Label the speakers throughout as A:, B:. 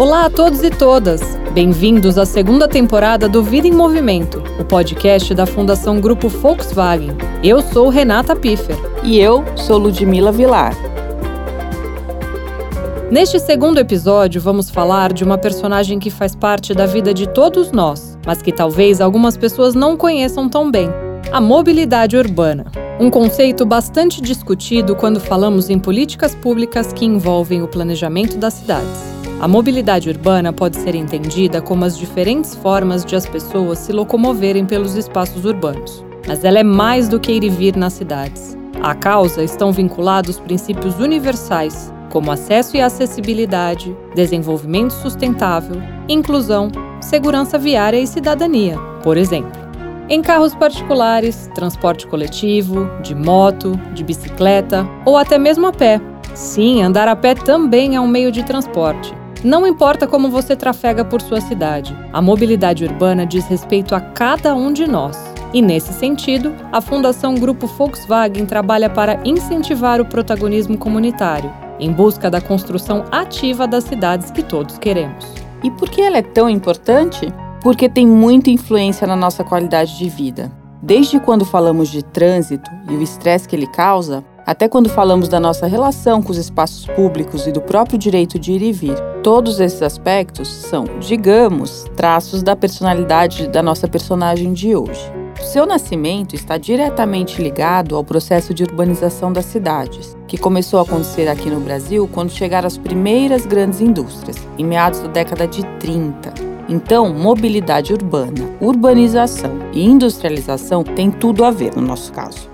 A: Olá a todos e todas! Bem-vindos à segunda temporada do Vida em Movimento, o podcast da Fundação Grupo Volkswagen. Eu sou Renata Piffer.
B: E eu sou Ludmila Vilar.
A: Neste segundo episódio, vamos falar de uma personagem que faz parte da vida de todos nós, mas que talvez algumas pessoas não conheçam tão bem: a mobilidade urbana. Um conceito bastante discutido quando falamos em políticas públicas que envolvem o planejamento das cidades. A mobilidade urbana pode ser entendida como as diferentes formas de as pessoas se locomoverem pelos espaços urbanos. Mas ela é mais do que ir e vir nas cidades. À causa estão vinculados princípios universais, como acesso e acessibilidade, desenvolvimento sustentável, inclusão, segurança viária e cidadania, por exemplo. Em carros particulares, transporte coletivo, de moto, de bicicleta ou até mesmo a pé. Sim, andar a pé também é um meio de transporte. Não importa como você trafega por sua cidade, a mobilidade urbana diz respeito a cada um de nós. E nesse sentido, a Fundação Grupo Volkswagen trabalha para incentivar o protagonismo comunitário, em busca da construção ativa das cidades que todos queremos.
B: E por que ela é tão importante? Porque tem muita influência na nossa qualidade de vida. Desde quando falamos de trânsito e o estresse que ele causa, até quando falamos da nossa relação com os espaços públicos e do próprio direito de ir e vir. Todos esses aspectos são, digamos, traços da personalidade da nossa personagem de hoje. O seu nascimento está diretamente ligado ao processo de urbanização das cidades, que começou a acontecer aqui no Brasil quando chegaram as primeiras grandes indústrias, em meados da década de 30. Então, mobilidade urbana, urbanização e industrialização têm tudo a ver no nosso caso.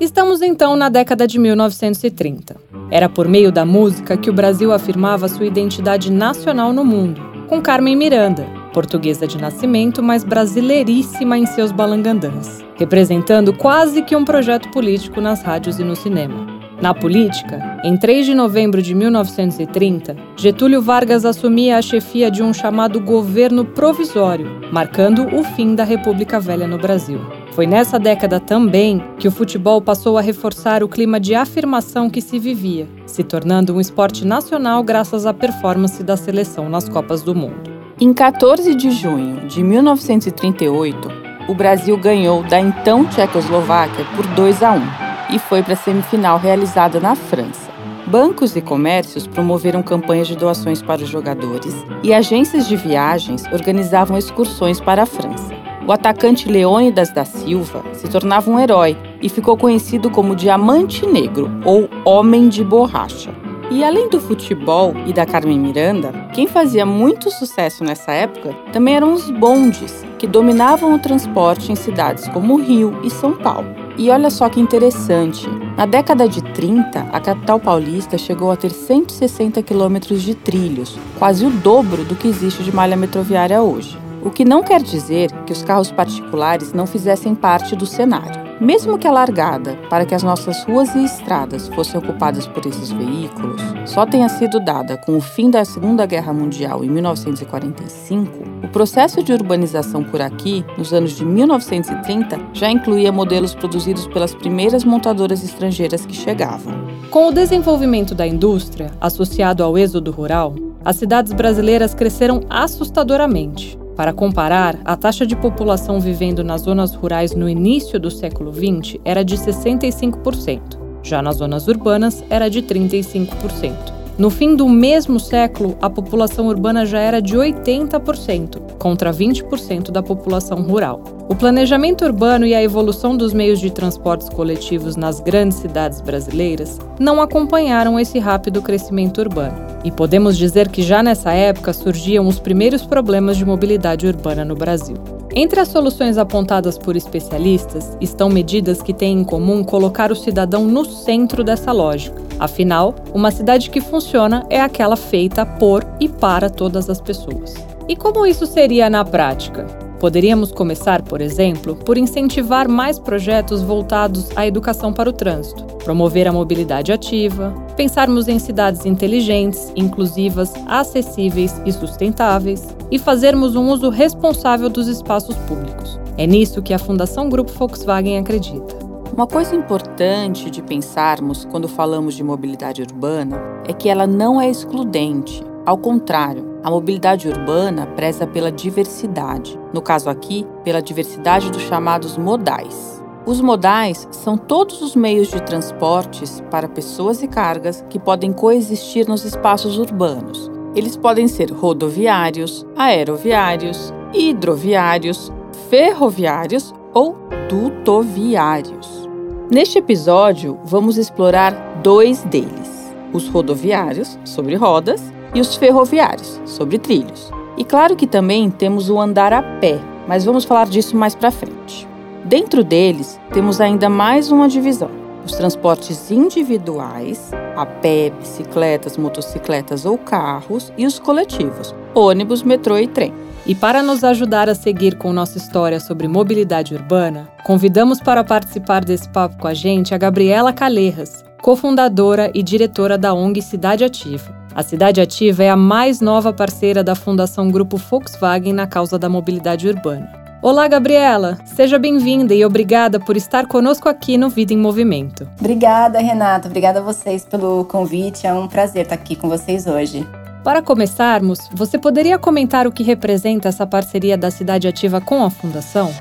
A: Estamos então na década de 1930. Era por meio da música que o Brasil afirmava sua identidade nacional no mundo, com Carmen Miranda, portuguesa de nascimento, mas brasileiríssima em seus balangandãs, representando quase que um projeto político nas rádios e no cinema. Na política, em 3 de novembro de 1930, Getúlio Vargas assumia a chefia de um chamado governo provisório, marcando o fim da República Velha no Brasil. Foi nessa década também que o futebol passou a reforçar o clima de afirmação que se vivia, se tornando um esporte nacional graças à performance da seleção nas Copas do Mundo.
B: Em 14 de junho de 1938, o Brasil ganhou da então Tchecoslováquia por 2 a 1 e foi para a semifinal realizada na França. Bancos e comércios promoveram campanhas de doações para os jogadores e agências de viagens organizavam excursões para a França. O atacante Leônidas da Silva se tornava um herói e ficou conhecido como Diamante Negro ou Homem de Borracha. E além do futebol e da Carmen Miranda, quem fazia muito sucesso nessa época também eram os bondes, que dominavam o transporte em cidades como Rio e São Paulo. E olha só que interessante, na década de 30, a capital paulista chegou a ter 160 quilômetros de trilhos, quase o dobro do que existe de malha metroviária hoje. O que não quer dizer que os carros particulares não fizessem parte do cenário. Mesmo que a largada para que as nossas ruas e estradas fossem ocupadas por esses veículos só tenha sido dada com o fim da Segunda Guerra Mundial em 1945, o processo de urbanização por aqui, nos anos de 1930, já incluía modelos produzidos pelas primeiras montadoras estrangeiras que chegavam.
A: Com o desenvolvimento da indústria, associado ao êxodo rural, as cidades brasileiras cresceram assustadoramente. Para comparar, a taxa de população vivendo nas zonas rurais no início do século XX era de 65%, já nas zonas urbanas era de 35%. No fim do mesmo século, a população urbana já era de 80%, contra 20% da população rural. O planejamento urbano e a evolução dos meios de transportes coletivos nas grandes cidades brasileiras não acompanharam esse rápido crescimento urbano. E podemos dizer que já nessa época surgiam os primeiros problemas de mobilidade urbana no Brasil. Entre as soluções apontadas por especialistas estão medidas que têm em comum colocar o cidadão no centro dessa lógica. Afinal, uma cidade que funciona é aquela feita por e para todas as pessoas. E como isso seria na prática? Poderíamos começar, por exemplo, por incentivar mais projetos voltados à educação para o trânsito, promover a mobilidade ativa, pensarmos em cidades inteligentes, inclusivas, acessíveis e sustentáveis e fazermos um uso responsável dos espaços públicos. É nisso que a Fundação Grupo Volkswagen acredita.
B: Uma coisa importante de pensarmos quando falamos de mobilidade urbana é que ela não é excludente. Ao contrário, A mobilidade urbana preza pela diversidade, no caso aqui, pela diversidade dos chamados modais. Os modais são todos os meios de transportes para pessoas e cargas que podem coexistir nos espaços urbanos. Eles podem ser rodoviários, aeroviários, hidroviários, ferroviários ou dutoviários. Neste episódio, vamos explorar dois deles: os rodoviários, sobre rodas, e os ferroviários, sobre trilhos. E claro que também temos o andar a pé, mas vamos falar disso mais para frente. Dentro deles, temos ainda mais uma divisão: os transportes individuais, a pé, bicicletas, motocicletas ou carros, e os coletivos, ônibus, metrô e trem.
A: E para nos ajudar a seguir com nossa história sobre mobilidade urbana, convidamos para participar desse papo com a gente a Gabriela Calerras, cofundadora e diretora da ONG Cidade Ativa. A Cidade Ativa é a mais nova parceira da Fundação Grupo Volkswagen na causa da mobilidade urbana. Olá, Gabriela! Seja bem-vinda e obrigada por estar conosco aqui no Vida em Movimento.
C: Obrigada, Renata. Obrigada a vocês pelo convite. É um prazer estar aqui com vocês hoje.
A: Para começarmos, você poderia comentar o que representa essa parceria da Cidade Ativa com a Fundação?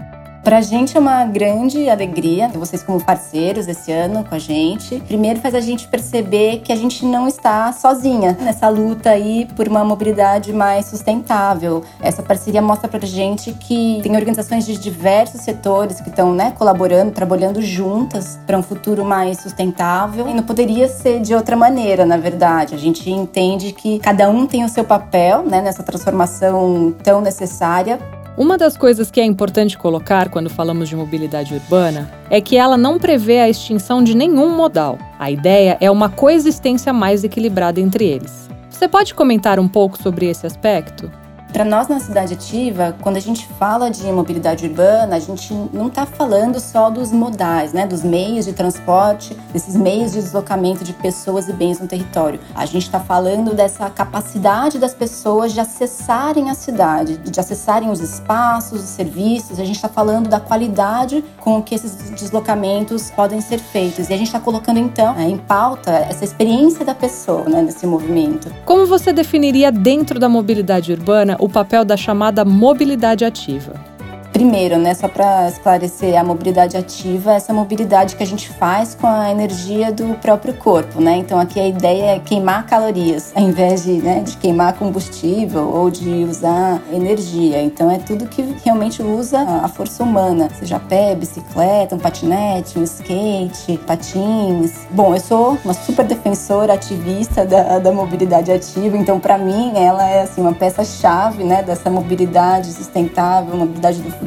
C: Para a gente é uma grande alegria ter vocês como parceiros esse ano com a gente. Primeiro faz a gente perceber que a gente não está sozinha nessa luta aí por uma mobilidade mais sustentável. Essa parceria mostra para a gente que tem organizações de diversos setores que estão né, colaborando, trabalhando juntas para um futuro mais sustentável. E não poderia ser de outra maneira, na verdade. A gente entende que cada um tem o seu papel né, nessa transformação tão necessária
A: uma das coisas que é importante colocar quando falamos de mobilidade urbana é que ela não prevê a extinção de nenhum modal. A ideia é uma coexistência mais equilibrada entre eles. Você pode comentar um pouco sobre esse aspecto?
C: Para nós na cidade ativa, quando a gente fala de mobilidade urbana, a gente não está falando só dos modais, né, dos meios de transporte, desses meios de deslocamento de pessoas e bens no território. A gente está falando dessa capacidade das pessoas de acessarem a cidade, de acessarem os espaços, os serviços. A gente está falando da qualidade com que esses deslocamentos podem ser feitos. E a gente está colocando então né, em pauta essa experiência da pessoa né, nesse movimento.
A: Como você definiria dentro da mobilidade urbana o papel da chamada mobilidade ativa.
C: Primeiro, né, só para esclarecer, a mobilidade ativa é essa mobilidade que a gente faz com a energia do próprio corpo, né? Então aqui a ideia é queimar calorias, ao invés de, né, de queimar combustível ou de usar energia. Então é tudo que realmente usa a força humana, seja pé, bicicleta, um patinete, um skate, patins. Bom, eu sou uma super defensora, ativista da, da mobilidade ativa, então para mim ela é assim uma peça-chave, né, dessa mobilidade sustentável, mobilidade do futuro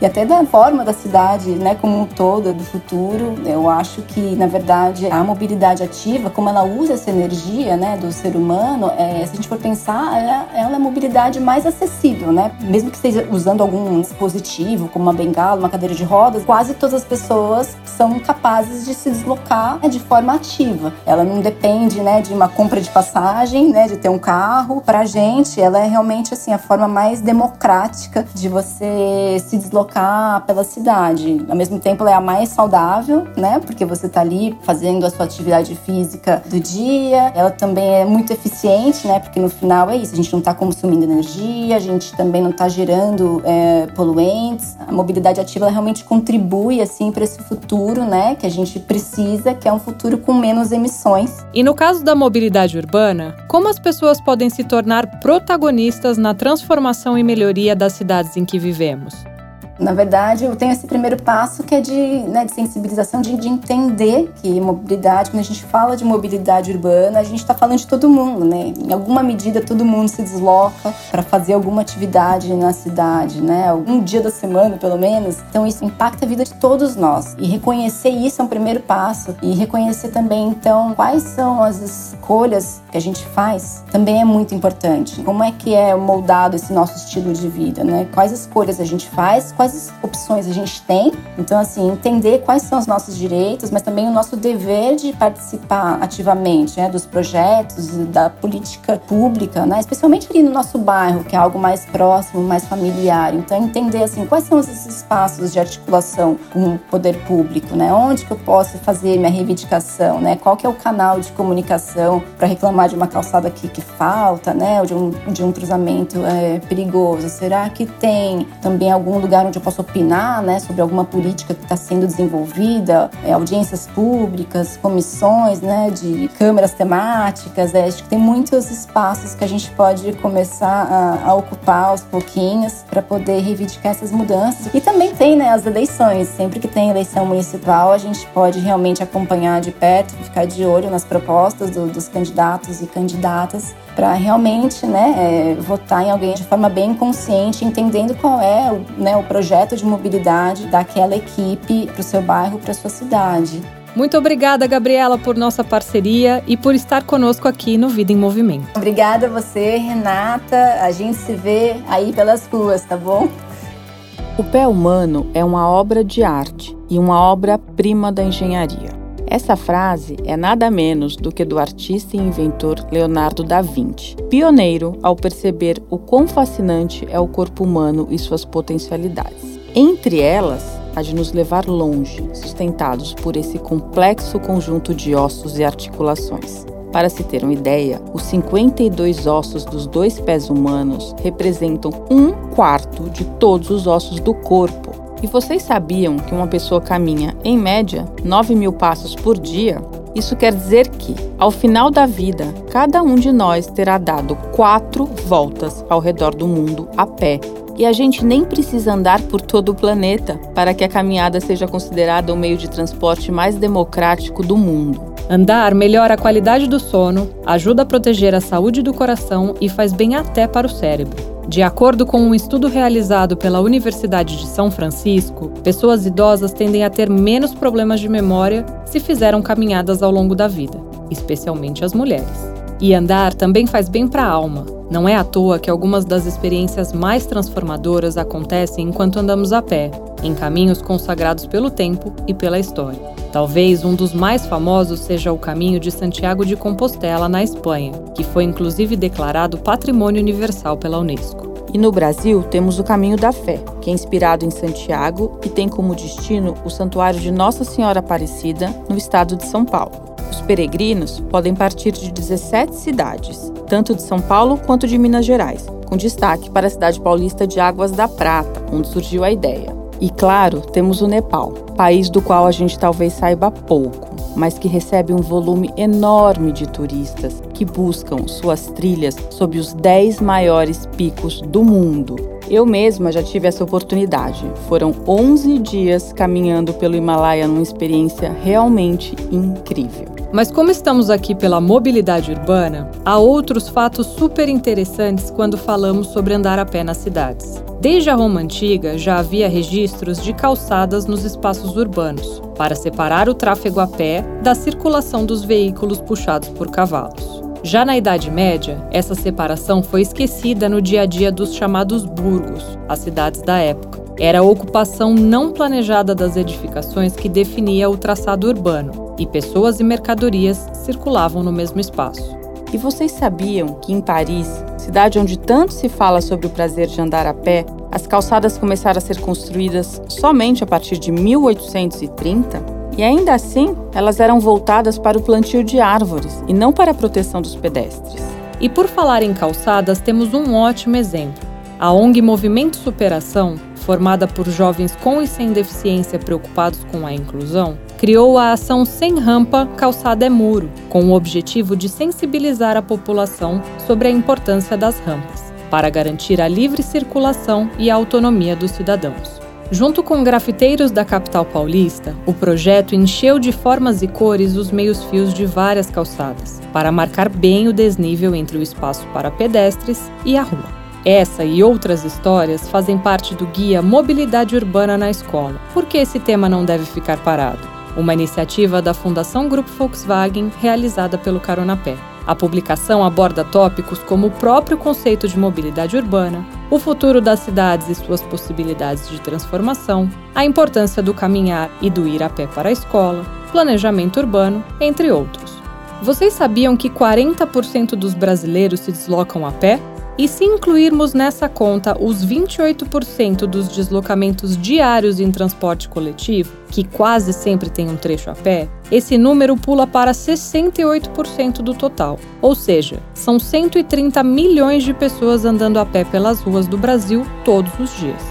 C: e até da forma da cidade, né, como um todo do futuro. Eu acho que, na verdade, a mobilidade ativa, como ela usa essa energia, né, do ser humano, é, se a gente for pensar, ela é a mobilidade mais acessível, né? Mesmo que esteja usando algum dispositivo, como uma bengala, uma cadeira de rodas, quase todas as pessoas são capazes de se deslocar né, de forma ativa. Ela não depende, né, de uma compra de passagem, né, de ter um carro. Para a gente, ela é realmente assim a forma mais democrática de você se deslocar pela cidade. Ao mesmo tempo, ela é a mais saudável, né? Porque você está ali fazendo a sua atividade física do dia. Ela também é muito eficiente, né? Porque no final é isso, a gente não está consumindo energia, a gente também não está gerando é, poluentes. A mobilidade ativa realmente contribui assim para esse futuro, né? Que a gente precisa, que é um futuro com menos emissões.
A: E no caso da mobilidade urbana, como as pessoas podem se tornar protagonistas na transformação e melhoria das cidades em que vivemos?
C: Na verdade, eu tenho esse primeiro passo que é de, né, de sensibilização, de, de, entender que mobilidade, quando a gente fala de mobilidade urbana, a gente está falando de todo mundo, né? Em alguma medida, todo mundo se desloca para fazer alguma atividade na cidade, né? Algum dia da semana, pelo menos. Então, isso impacta a vida de todos nós. E reconhecer isso é um primeiro passo. E reconhecer também, então, quais são as escolhas que a gente faz também é muito importante. Como é que é moldado esse nosso estilo de vida, né? Quais escolhas a gente faz, quais quais opções a gente tem. Então, assim, entender quais são os nossos direitos, mas também o nosso dever de participar ativamente né, dos projetos, da política pública, né, especialmente ali no nosso bairro, que é algo mais próximo, mais familiar. Então, entender assim, quais são esses espaços de articulação com o poder público, né? Onde que eu posso fazer minha reivindicação, né? Qual que é o canal de comunicação para reclamar de uma calçada aqui que falta, né? Ou de um, de um cruzamento é, perigoso? Será que tem também algum lugar onde eu posso opinar, né? Sobre alguma política que está sendo desenvolvida? É, audiências públicas, comissões, né? De câmeras temáticas. É, acho que tem muitos espaços que a gente pode começar a, a ocupar aos pouquinhos para poder reivindicar essas mudanças. E também tem, né? As eleições. Sempre que tem eleição municipal, a gente pode realmente acompanhar de perto, ficar de olho nas propostas do, dos candidatos e candidatas para realmente né, é, votar em alguém de forma bem consciente, entendendo qual é o, né, o projeto de mobilidade daquela equipe para o seu bairro, para a sua cidade.
A: Muito obrigada, Gabriela, por nossa parceria e por estar conosco aqui no Vida em Movimento.
C: Obrigada a você, Renata. A gente se vê aí pelas ruas, tá bom?
B: O pé humano é uma obra de arte e uma obra-prima da engenharia. Essa frase é nada menos do que do artista e inventor Leonardo da Vinci, pioneiro ao perceber o quão fascinante é o corpo humano e suas potencialidades. Entre elas, a de nos levar longe, sustentados por esse complexo conjunto de ossos e articulações. Para se ter uma ideia, os 52 ossos dos dois pés humanos representam um quarto de todos os ossos do corpo. E vocês sabiam que uma pessoa caminha, em média, 9 mil passos por dia? Isso quer dizer que, ao final da vida, cada um de nós terá dado quatro voltas ao redor do mundo a pé. E a gente nem precisa andar por todo o planeta para que a caminhada seja considerada o meio de transporte mais democrático do mundo.
A: Andar melhora a qualidade do sono, ajuda a proteger a saúde do coração e faz bem até para o cérebro. De acordo com um estudo realizado pela Universidade de São Francisco, pessoas idosas tendem a ter menos problemas de memória se fizeram caminhadas ao longo da vida, especialmente as mulheres. E andar também faz bem para a alma. Não é à toa que algumas das experiências mais transformadoras acontecem enquanto andamos a pé, em caminhos consagrados pelo tempo e pela história. Talvez um dos mais famosos seja o Caminho de Santiago de Compostela, na Espanha, que foi inclusive declarado Patrimônio Universal pela Unesco.
B: E no Brasil temos o Caminho da Fé, que é inspirado em Santiago e tem como destino o Santuário de Nossa Senhora Aparecida, no estado de São Paulo. Os peregrinos podem partir de 17 cidades, tanto de São Paulo quanto de Minas Gerais, com destaque para a cidade paulista de Águas da Prata, onde surgiu a ideia. E claro, temos o Nepal, país do qual a gente talvez saiba pouco, mas que recebe um volume enorme de turistas que buscam suas trilhas sob os 10 maiores picos do mundo. Eu mesma já tive essa oportunidade. Foram 11 dias caminhando pelo Himalaia numa experiência realmente incrível.
A: Mas como estamos aqui pela mobilidade urbana, há outros fatos super interessantes quando falamos sobre andar a pé nas cidades. Desde a Roma antiga já havia registros de calçadas nos espaços urbanos, para separar o tráfego a pé da circulação dos veículos puxados por cavalos. Já na Idade Média, essa separação foi esquecida no dia a dia dos chamados burgos, as cidades da época. Era a ocupação não planejada das edificações que definia o traçado urbano, e pessoas e mercadorias circulavam no mesmo espaço.
B: E vocês sabiam que em Paris, cidade onde tanto se fala sobre o prazer de andar a pé, as calçadas começaram a ser construídas somente a partir de 1830? E ainda assim, elas eram voltadas para o plantio de árvores e não para a proteção dos pedestres.
A: E por falar em calçadas, temos um ótimo exemplo. A ONG Movimento Superação, formada por jovens com e sem deficiência preocupados com a inclusão, criou a ação Sem Rampa, Calçada é Muro, com o objetivo de sensibilizar a população sobre a importância das rampas, para garantir a livre circulação e a autonomia dos cidadãos. Junto com grafiteiros da capital paulista, o projeto encheu de formas e cores os meios-fios de várias calçadas, para marcar bem o desnível entre o espaço para pedestres e a rua. Essa e outras histórias fazem parte do guia Mobilidade Urbana na Escola. Por que esse tema não deve ficar parado? Uma iniciativa da Fundação Grupo Volkswagen realizada pelo Caronapé. A publicação aborda tópicos como o próprio conceito de mobilidade urbana, o futuro das cidades e suas possibilidades de transformação, a importância do caminhar e do ir a pé para a escola, planejamento urbano, entre outros. Vocês sabiam que 40% dos brasileiros se deslocam a pé? E se incluirmos nessa conta os 28% dos deslocamentos diários em transporte coletivo, que quase sempre tem um trecho a pé, esse número pula para 68% do total. Ou seja, são 130 milhões de pessoas andando a pé pelas ruas do Brasil todos os dias.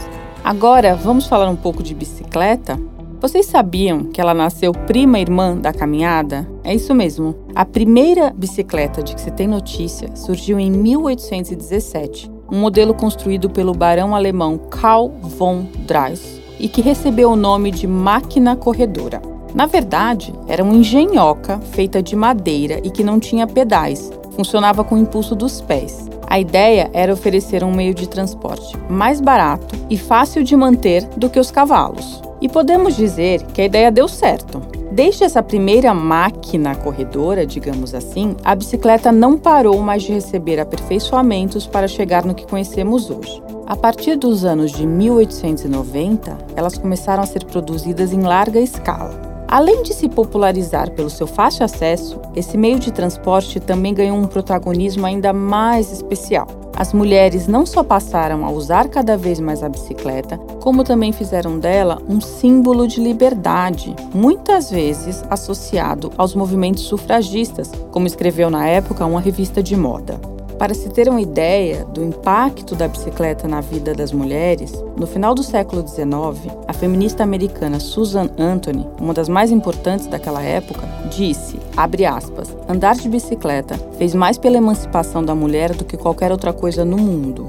B: Agora, vamos falar um pouco de bicicleta? Vocês sabiam que ela nasceu prima irmã da caminhada? É isso mesmo. A primeira bicicleta de que se tem notícia surgiu em 1817, um modelo construído pelo barão alemão Karl von Drais e que recebeu o nome de máquina corredora. Na verdade, era uma engenhoca feita de madeira e que não tinha pedais, funcionava com o impulso dos pés. A ideia era oferecer um meio de transporte mais barato e fácil de manter do que os cavalos. E podemos dizer que a ideia deu certo. Desde essa primeira máquina corredora, digamos assim, a bicicleta não parou mais de receber aperfeiçoamentos para chegar no que conhecemos hoje. A partir dos anos de 1890, elas começaram a ser produzidas em larga escala. Além de se popularizar pelo seu fácil acesso, esse meio de transporte também ganhou um protagonismo ainda mais especial. As mulheres não só passaram a usar cada vez mais a bicicleta, como também fizeram dela um símbolo de liberdade, muitas vezes associado aos movimentos sufragistas, como escreveu na época uma revista de moda. Para se ter uma ideia do impacto da bicicleta na vida das mulheres, no final do século XIX, a feminista americana Susan Anthony, uma das mais importantes daquela época, disse, aspas, andar de bicicleta fez mais pela emancipação da mulher do que qualquer outra coisa no mundo.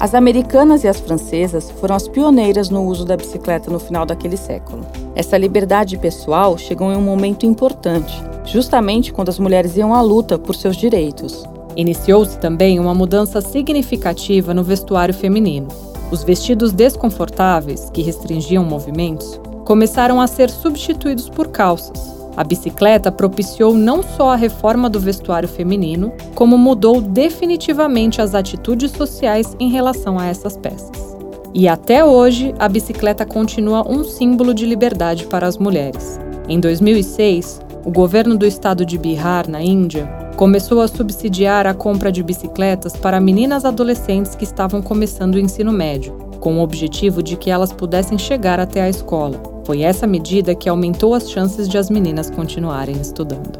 B: As americanas e as francesas foram as pioneiras no uso da bicicleta no final daquele século. Essa liberdade pessoal chegou em um momento importante, justamente quando as mulheres iam à luta por seus direitos.
A: Iniciou-se também uma mudança significativa no vestuário feminino. Os vestidos desconfortáveis, que restringiam movimentos, começaram a ser substituídos por calças. A bicicleta propiciou não só a reforma do vestuário feminino, como mudou definitivamente as atitudes sociais em relação a essas peças. E até hoje, a bicicleta continua um símbolo de liberdade para as mulheres. Em 2006, o governo do estado de Bihar, na Índia, começou a subsidiar a compra de bicicletas para meninas adolescentes que estavam começando o ensino médio, com o objetivo de que elas pudessem chegar até a escola. Foi essa medida que aumentou as chances de as meninas continuarem estudando.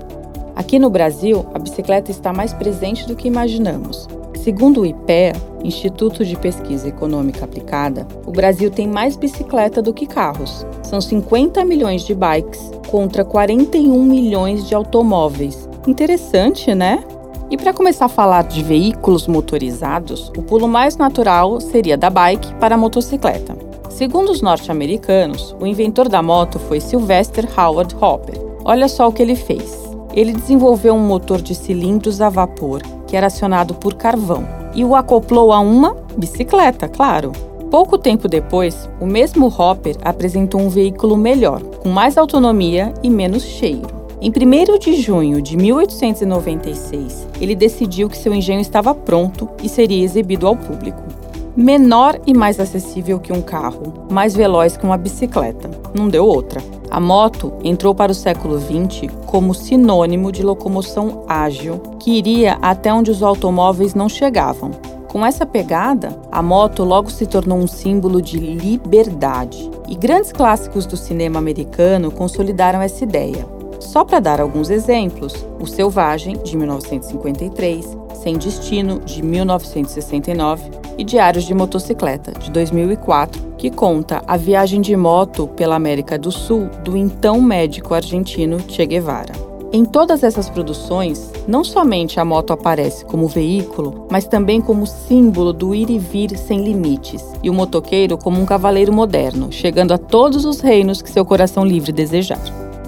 B: Aqui no Brasil, a bicicleta está mais presente do que imaginamos. Segundo o IPEA, Instituto de Pesquisa Econômica Aplicada, o Brasil tem mais bicicleta do que carros. São 50 milhões de bikes contra 41 milhões de automóveis Interessante, né? E para começar a falar de veículos motorizados, o pulo mais natural seria da bike para a motocicleta. Segundo os norte-americanos, o inventor da moto foi Sylvester Howard Hopper. Olha só o que ele fez. Ele desenvolveu um motor de cilindros a vapor que era acionado por carvão e o acoplou a uma bicicleta, claro. Pouco tempo depois, o mesmo Hopper apresentou um veículo melhor, com mais autonomia e menos cheiro. Em 1 de junho de 1896, ele decidiu que seu engenho estava pronto e seria exibido ao público. Menor e mais acessível que um carro, mais veloz que uma bicicleta. Não deu outra. A moto entrou para o século XX como sinônimo de locomoção ágil, que iria até onde os automóveis não chegavam. Com essa pegada, a moto logo se tornou um símbolo de liberdade. E grandes clássicos do cinema americano consolidaram essa ideia. Só para dar alguns exemplos, O Selvagem, de 1953, Sem Destino, de 1969 e Diários de Motocicleta, de 2004, que conta a viagem de moto pela América do Sul do então médico argentino Che Guevara. Em todas essas produções, não somente a moto aparece como veículo, mas também como símbolo do ir e vir sem limites, e o motoqueiro como um cavaleiro moderno, chegando a todos os reinos que seu coração livre desejar.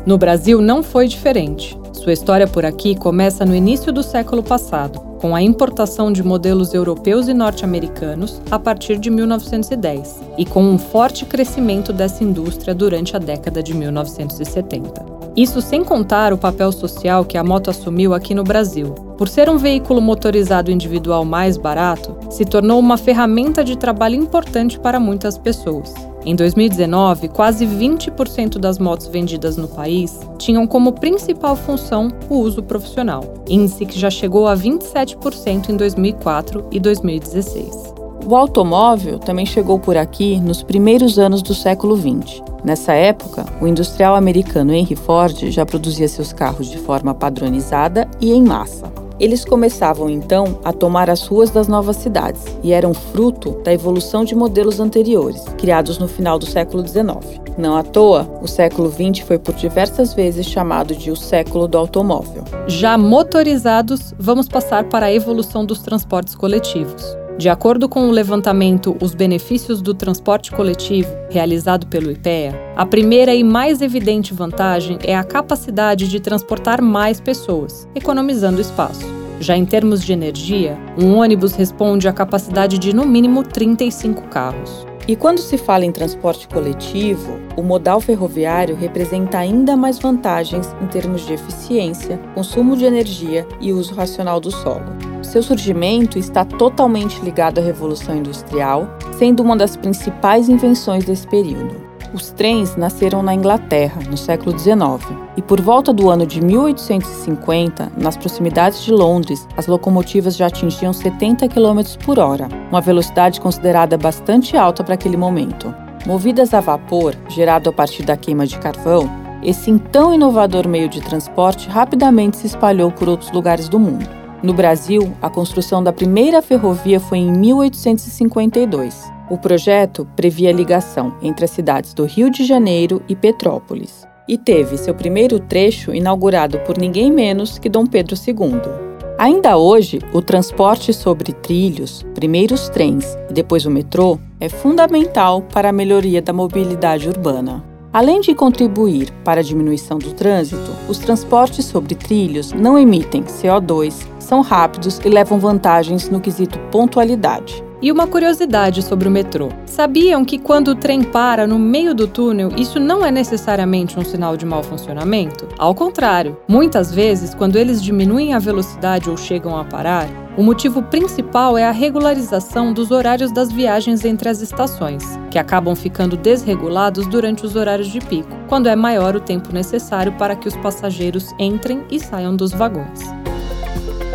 A: No Brasil não foi diferente. Sua história por aqui começa no início do século passado, com a importação de modelos europeus e norte-americanos a partir de 1910, e com um forte crescimento dessa indústria durante a década de 1970. Isso sem contar o papel social que a moto assumiu aqui no Brasil. Por ser um veículo motorizado individual mais barato, se tornou uma ferramenta de trabalho importante para muitas pessoas. Em 2019, quase 20% das motos vendidas no país tinham como principal função o uso profissional, índice que já chegou a 27% em 2004 e 2016.
B: O automóvel também chegou por aqui nos primeiros anos do século XX. Nessa época, o industrial americano Henry Ford já produzia seus carros de forma padronizada e em massa. Eles começavam então a tomar as ruas das novas cidades e eram fruto da evolução de modelos anteriores, criados no final do século XIX. Não à toa, o século XX foi por diversas vezes chamado de o século do automóvel.
A: Já motorizados, vamos passar para a evolução dos transportes coletivos. De acordo com o levantamento Os Benefícios do Transporte Coletivo, realizado pelo IPEA, a primeira e mais evidente vantagem é a capacidade de transportar mais pessoas, economizando espaço. Já em termos de energia, um ônibus responde à capacidade de no mínimo 35 carros.
B: E quando se fala em transporte coletivo, o modal ferroviário representa ainda mais vantagens em termos de eficiência, consumo de energia e uso racional do solo. Seu surgimento está totalmente ligado à Revolução Industrial, sendo uma das principais invenções desse período. Os trens nasceram na Inglaterra, no século XIX, e por volta do ano de 1850, nas proximidades de Londres, as locomotivas já atingiam 70 km por hora, uma velocidade considerada bastante alta para aquele momento. Movidas a vapor, gerado a partir da queima de carvão, esse então inovador meio de transporte rapidamente se espalhou por outros lugares do mundo. No Brasil, a construção da primeira ferrovia foi em 1852. O projeto previa ligação entre as cidades do Rio de Janeiro e Petrópolis e teve seu primeiro trecho inaugurado por ninguém menos que Dom Pedro II. Ainda hoje, o transporte sobre trilhos, primeiros trens e depois o metrô, é fundamental para a melhoria da mobilidade urbana. Além de contribuir para a diminuição do trânsito, os transportes sobre trilhos não emitem CO2, são rápidos e levam vantagens no quesito pontualidade.
A: E uma curiosidade sobre o metrô: sabiam que quando o trem para no meio do túnel, isso não é necessariamente um sinal de mau funcionamento? Ao contrário, muitas vezes, quando eles diminuem a velocidade ou chegam a parar, o motivo principal é a regularização dos horários das viagens entre as estações, que acabam ficando desregulados durante os horários de pico, quando é maior o tempo necessário para que os passageiros entrem e saiam dos vagões.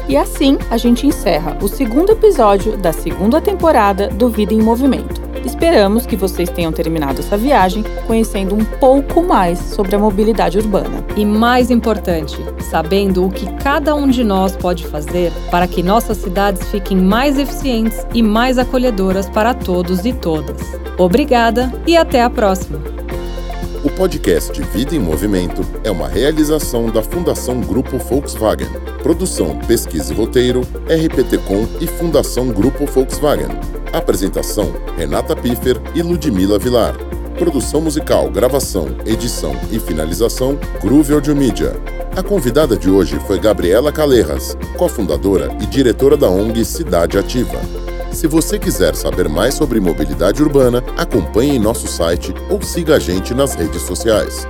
B: E assim a gente encerra o segundo episódio da segunda temporada do Vida em Movimento. Esperamos que vocês tenham terminado essa viagem conhecendo um pouco mais sobre a mobilidade urbana.
A: E mais importante, sabendo o que cada um de nós pode fazer para que nossas cidades fiquem mais eficientes e mais acolhedoras para todos e todas. Obrigada e até a próxima!
D: Podcast Vida em Movimento é uma realização da Fundação Grupo Volkswagen. Produção, pesquisa e roteiro, RPT-Com e Fundação Grupo Volkswagen. Apresentação, Renata Piffer e Ludmila Vilar. Produção musical, gravação, edição e finalização, Groove Audio Media. A convidada de hoje foi Gabriela Calejas, cofundadora e diretora da ONG Cidade Ativa. Se você quiser saber mais sobre mobilidade urbana, acompanhe nosso site ou siga a gente nas redes sociais.